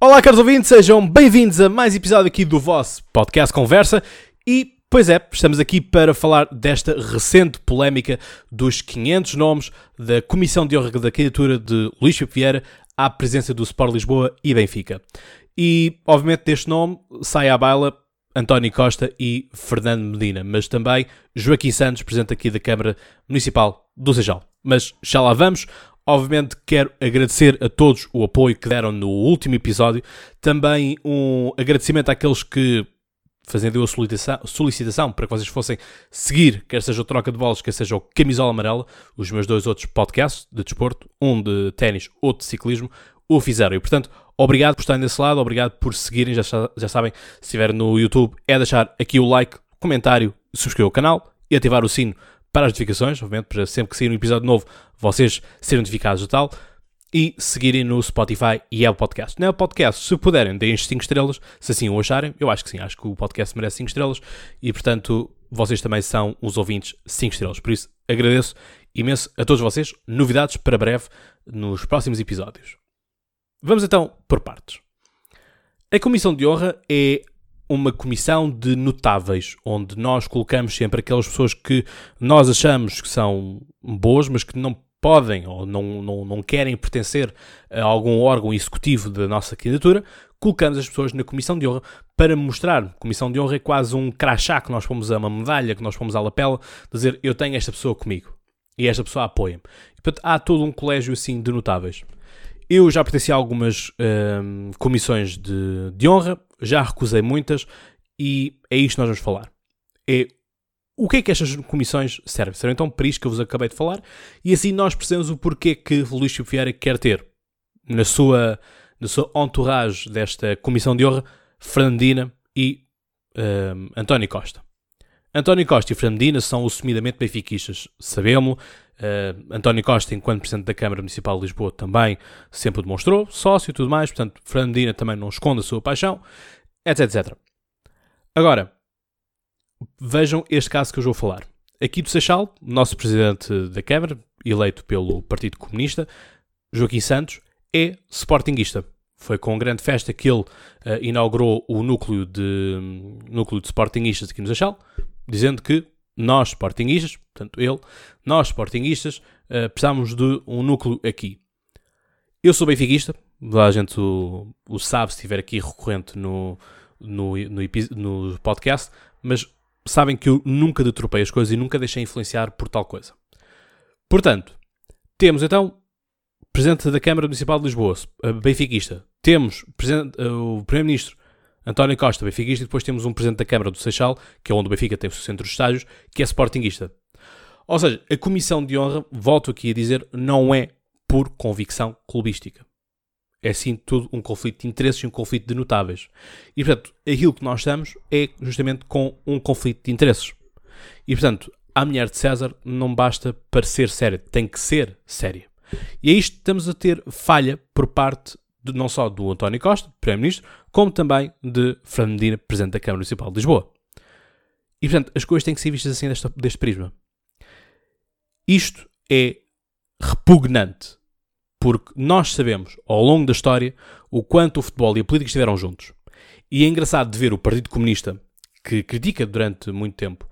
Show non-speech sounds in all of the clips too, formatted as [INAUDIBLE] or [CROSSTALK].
Olá, caros ouvintes, sejam bem-vindos a mais episódio aqui do vosso podcast Conversa. E, pois é, estamos aqui para falar desta recente polémica dos 500 nomes da Comissão de Honra da Candidatura de Luís Filipe Vieira à presença do Sport Lisboa e Benfica. E, obviamente, deste nome sai à baila António Costa e Fernando Medina, mas também Joaquim Santos, presidente aqui da Câmara Municipal do Seixal. Mas já lá vamos. Obviamente quero agradecer a todos o apoio que deram no último episódio. Também um agradecimento àqueles que fazendo a solicitação, solicitação para que vocês fossem seguir, quer seja o Troca de Bolas, quer seja o Camisola Amarela, os meus dois outros podcasts de desporto, um de ténis, outro de ciclismo, o fizeram. E, portanto, obrigado por estarem desse lado, obrigado por seguirem. Já, já sabem, se estiver no YouTube, é deixar aqui o like, comentário, subscrever o canal e ativar o sino para as notificações, obviamente, para sempre que sair um episódio novo, vocês serem notificados e tal. E seguirem no Spotify e é o podcast. Não é o podcast, se puderem, deem 5 estrelas, se assim o acharem. Eu acho que sim, acho que o podcast merece 5 estrelas e, portanto, vocês também são os ouvintes 5 estrelas. Por isso, agradeço imenso a todos vocês. Novidades para breve nos próximos episódios. Vamos então por partes. A Comissão de Honra é uma comissão de notáveis, onde nós colocamos sempre aquelas pessoas que nós achamos que são boas, mas que não podem ou não, não, não querem pertencer a algum órgão executivo da nossa candidatura, colocamos as pessoas na Comissão de Honra para mostrar. Comissão de Honra é quase um crachá que nós fomos a uma medalha, que nós fomos à lapela, dizer eu tenho esta pessoa comigo e esta pessoa apoia-me. Há todo um colégio assim de notáveis. Eu já pertenci a algumas hum, comissões de, de honra, já recusei muitas e é isto que nós vamos falar. É o que é que estas comissões servem? Serão então para isto que eu vos acabei de falar e assim nós percebemos o porquê que Luís Chico Vieira quer ter na sua, na sua entourage desta comissão de honra Fernandina e hum, António Costa. António Costa e Fernandina são assumidamente benfiquistas, sabemos. Uh, António Costa, enquanto Presidente da Câmara Municipal de Lisboa, também sempre o demonstrou, sócio e tudo mais, portanto, Fernandina também não esconde a sua paixão, etc, etc. Agora, vejam este caso que eu vou falar. Aqui do Seixal, nosso Presidente da Câmara, eleito pelo Partido Comunista, Joaquim Santos, é sportinguista. Foi com grande festa que ele uh, inaugurou o núcleo de, um, núcleo de sportinguistas aqui no Seixal, dizendo que nós, sportinguistas, portanto ele, nós, sportinguistas, uh, de um núcleo aqui. Eu sou benfiquista, a gente o, o, sabe se estiver aqui recorrente no, no, no, no, podcast, mas sabem que eu nunca detropei as coisas e nunca deixei influenciar por tal coisa. Portanto, temos então Presidente da Câmara Municipal de Lisboa, benfiquista. Temos o Primeiro-Ministro António Costa, benfiquista, e depois temos um presidente da Câmara do Seixal, que é onde o Benfica tem o seu centro de estágios, que é sportinguista. Ou seja, a comissão de honra, volto aqui a dizer, não é por convicção clubística. É sim tudo um conflito de interesses e um conflito de notáveis. E portanto, aquilo que nós estamos é justamente com um conflito de interesses. E portanto, a mulher de César não basta parecer séria, tem que ser séria. E é isto que estamos a ter falha por parte de, não só do António Costa, Primeiro-Ministro, como também de Fernando Medina, Presidente da Câmara Municipal de Lisboa. E, portanto, as coisas têm que ser vistas assim deste, prisma. Isto é repugnante, porque nós sabemos, ao longo da história, o quanto o futebol e a política estiveram juntos. E é engraçado de ver o Partido Comunista, que critica durante muito tempo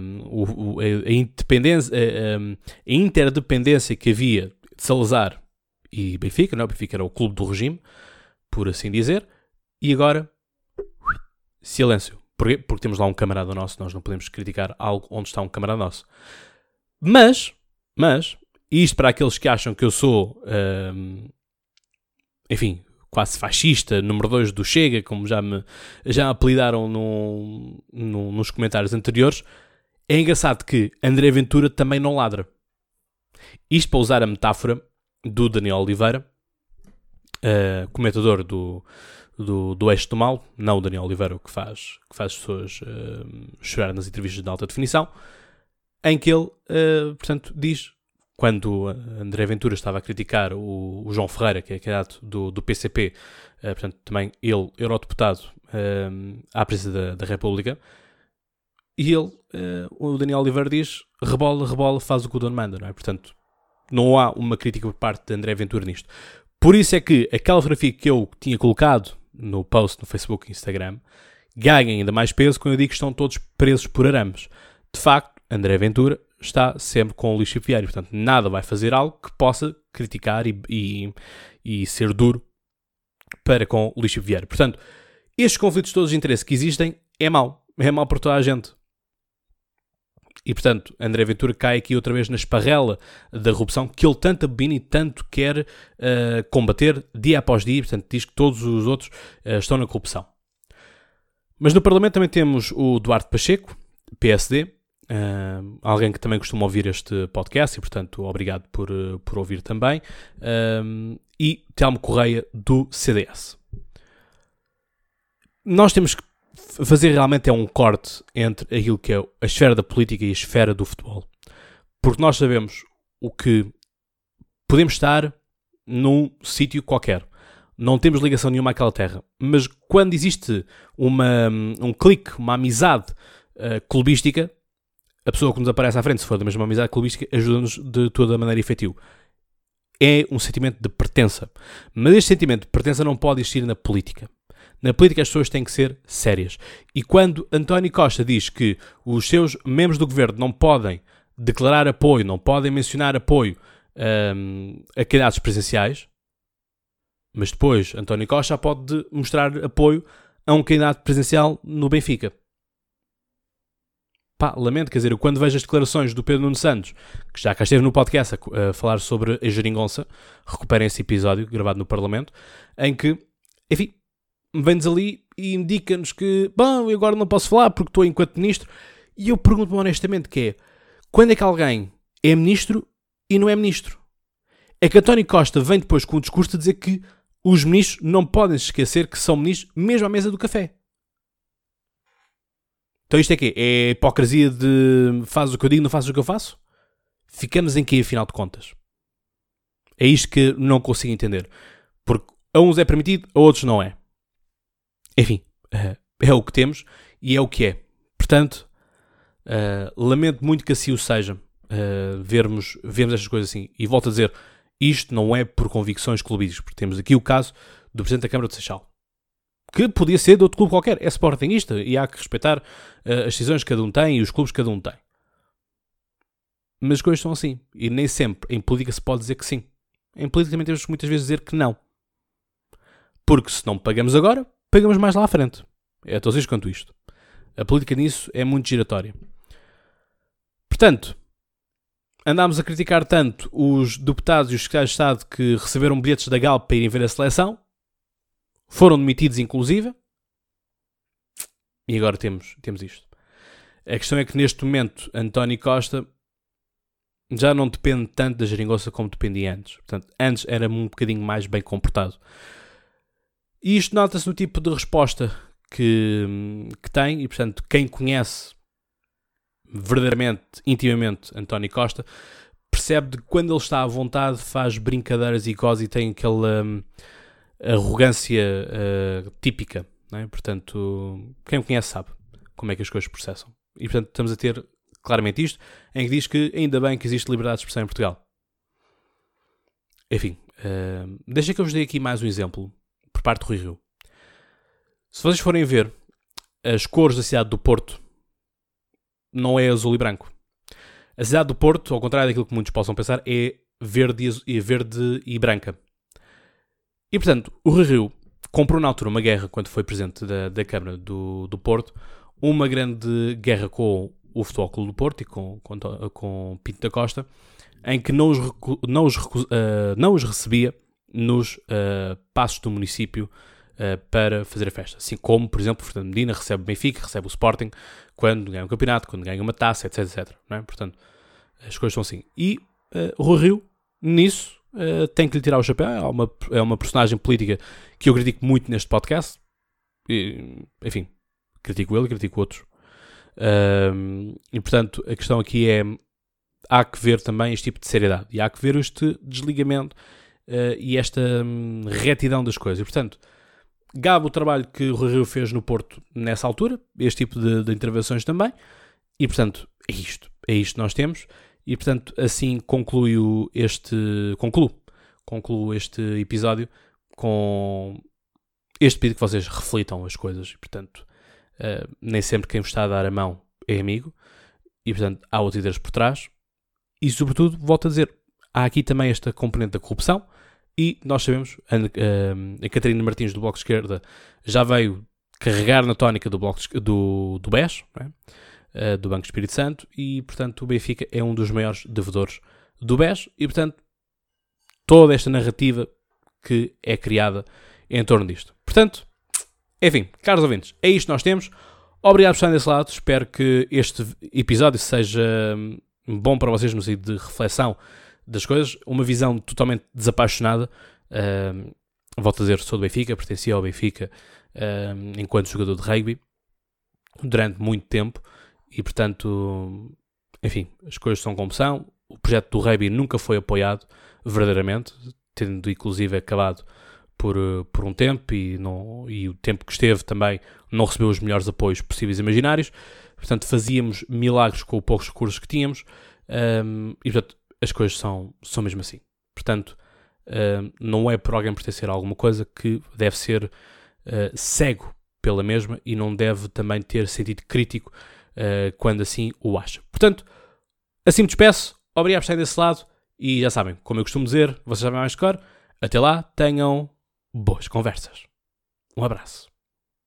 um, a, independência, a, a interdependência que havia de Salazar e Benfica, não? É? o Benfica era o clube do regime, por assim dizer, e agora silêncio. Porquê? Porque temos lá um camarada nosso, nós não podemos criticar algo onde está um camarada nosso. Mas, mas, isto para aqueles que acham que eu sou, hum, enfim, quase fascista, número 2 do Chega, como já me já apelidaram no, no, nos comentários anteriores, é engraçado que André Ventura também não ladra. Isto para usar a metáfora do Daniel Oliveira, uh, comentador do, do, do Eixo do Mal, não o Daniel Oliveira, que faz, que faz as pessoas uh, chorar nas entrevistas de alta definição, em que ele, uh, portanto, diz, quando André Ventura estava a criticar o, o João Ferreira, que é candidato do, do PCP, portanto, também ele, eurodeputado à presidência da, da República, e ele, o Daniel Oliveira diz, rebola, rebola, faz o que o dono manda, não é? Portanto, não há uma crítica por parte de André Ventura nisto. Por isso é que aquela fotografia que eu tinha colocado no post no Facebook e Instagram ganha ainda mais peso quando eu digo que estão todos presos por arames. De facto, André Ventura está sempre com o lixo viário, portanto, nada vai fazer algo que possa criticar e, e, e ser duro para com o lixo viário. Portanto, estes conflitos todos de interesse que existem é mau. É mau para toda a gente. E, portanto, André Ventura cai aqui outra vez na esparrela da corrupção que ele tanto abomina e tanto quer uh, combater dia após dia. Portanto, diz que todos os outros uh, estão na corrupção. Mas no Parlamento também temos o Duarte Pacheco, PSD, uh, eh, alguém que também costuma ouvir este podcast e, portanto, obrigado por, por ouvir também, e Telmo Correia, do CDS. Nós temos que fazer realmente é um corte entre aquilo que é a esfera da política e a esfera do futebol. Porque nós sabemos o que podemos estar num sítio qualquer. Não temos ligação nenhuma àquela terra. Mas quando existe uma, um clique, uma amizade uh, clubística, a pessoa que nos aparece à frente, se for da mesma amizade clubística, ajuda-nos de toda a maneira efetiva. É um sentimento de pertença. Mas este sentimento de pertença não pode existir na política. Na política as pessoas têm que ser sérias. E quando António Costa diz que os seus membros do governo não podem declarar apoio, não podem mencionar apoio um, a candidatos presidenciais, mas depois António Costa pode mostrar apoio a um candidato presidencial no Benfica. Pá, lamento, quer dizer, quando vejo as declarações do Pedro Nuno Santos, que já cá esteve no podcast a, a falar sobre a geringonça, recuperem esse episódio gravado no Parlamento, em que, enfim, vem-nos ali e indica-nos que, bom, eu agora não posso falar porque estou enquanto ministro. E eu pergunto-me honestamente que é, quando é que alguém é ministro e não é ministro? É que António Costa vem depois com o discurso de dizer que os ministros não podem se esquecer que são ministros mesmo à mesa do café. Então isto é quê? É a hipocrisia de faz o que eu digo, não faz o que eu faço? Ficamos em que afinal de contas? É isto que não consigo entender. Porque a uns é permitido, a outros não é. Enfim, uh, [LAUGHS] é o que temos e é o que é. Portanto, uh, lamento muito que assim o seja, uh, vermos, vermos estas coisas assim. E volto a dizer, isto não é por convicções clubísticas, porque temos aqui o caso do Presidente da Câmara de Seixal, que podia ser de outro clube qualquer, é Sportingista e há que respeitar as decisões que cada um tem e os clubes que cada um tem. Mas as coisas são assim, e nem sempre em política se pode dizer que sim. Em política também temos muitas vezes dizer que não. Porque se não pagamos agora, pagamos mais lá à frente. É tão simples quanto isto. A política nisso é muito giratória. Portanto, andámos a criticar tanto os deputados e os secretários de Estado que receberam bilhetes da Galp para irem ver a seleção, foram demitidos inclusive, e agora temos, temos isto. A questão é que neste momento António Costa já não depende tanto da geringonça como dependia antes. Portanto, antes era um bocadinho mais bem comportado. E isto nota-se no tipo de resposta que, que tem, e portanto, quem conhece verdadeiramente, intimamente, António Costa, percebe de que quando ele está à vontade faz brincadeiras e goza e tem aquela um, arrogância uh, típica. É? Portanto, quem o conhece sabe como é que as coisas processam. E portanto, estamos a ter claramente isto, em que diz que ainda bem que existe liberdade de expressão em Portugal. Enfim, uh, deixa que eu vos dê aqui mais um exemplo parte do Rui Rio. Se vocês forem ver as cores da cidade do Porto, não é azul e branco. A cidade do Porto, ao contrário daquilo que muitos possam pensar, é verde e, verde e branca. E portanto, o Rui Rio comprou na altura uma guerra, quando foi presidente da, da Câmara do, do Porto, uma grande guerra com o Futebol Clube do Porto e com, com, com Pinto da Costa, em que não os, não os, uh, não os recebia nos uh, passos do município uh, para fazer a festa. Assim como, por exemplo, Fernando Medina recebe o Benfica, recebe o Sporting quando ganha um campeonato, quando ganha uma taça, etc, etc. É? Portanto, as coisas são assim. E uh, o Rio, nisso, uh, tem que lhe tirar o chapéu. É uma, é uma personagem política que eu critico muito neste podcast. E, enfim, critico ele, critico outros. E portanto, a questão aqui é: há que ver também este tipo de seriedade e há que ver este desligamento uh, e esta um, retidão das coisas. E, portanto, gabo o trabalho que o Rio fez no Porto nessa altura, este tipo de, de, intervenções também, e portanto, é isto. É isto que nós temos, e portanto, assim concluo este. concluo concluo este episódio com este pedido que vocês reflitam as coisas. E, portanto, uh, nem sempre quem vos está a dar a mão é amigo. E, portanto, há outros ideias por trás. E, sobretudo, volto a dizer, há aqui também esta componente da corrupção. E nós sabemos, a, a, a Catarina Martins do Bloco de Esquerda já veio carregar na tónica do, bloco de, do, do BES, é? uh, do Banco Espírito Santo, e portanto o Benfica é um dos maiores devedores do BES, e portanto toda esta narrativa que é criada em torno disto. Portanto, enfim, caros ouvintes, é isto que nós temos. Obrigado por estarem desse lado. Espero que este episódio seja hum, bom para vocês no sentido de reflexão das coisas. Uma visão totalmente desapaixonada. Volto a dizer, sou do Benfica, pertencia ao Benfica enquanto jogador de rugby durante muito tempo e, portanto, enfim, as coisas são como são. O projeto do rugby nunca foi apoiado verdadeiramente, tendo inclusive acabado por, eh, por um tempo e, não, e o tempo que esteve também não recebeu os melhores apoios possíveis imaginários. Portanto, fazíamos milagres com os poucos recursos que tínhamos um, e, portanto, as coisas são, são mesmo assim. Portanto, um, não é por alguém pertencer a alguma coisa que deve ser uh, cego pela mesma e não deve também ter sentido crítico uh, quando assim o acha. Portanto, assim me despeço. Obrigado por estarem desse lado. E já sabem, como eu costumo dizer, vocês sabem mais de cor. Até lá, tenham boas conversas. Um abraço.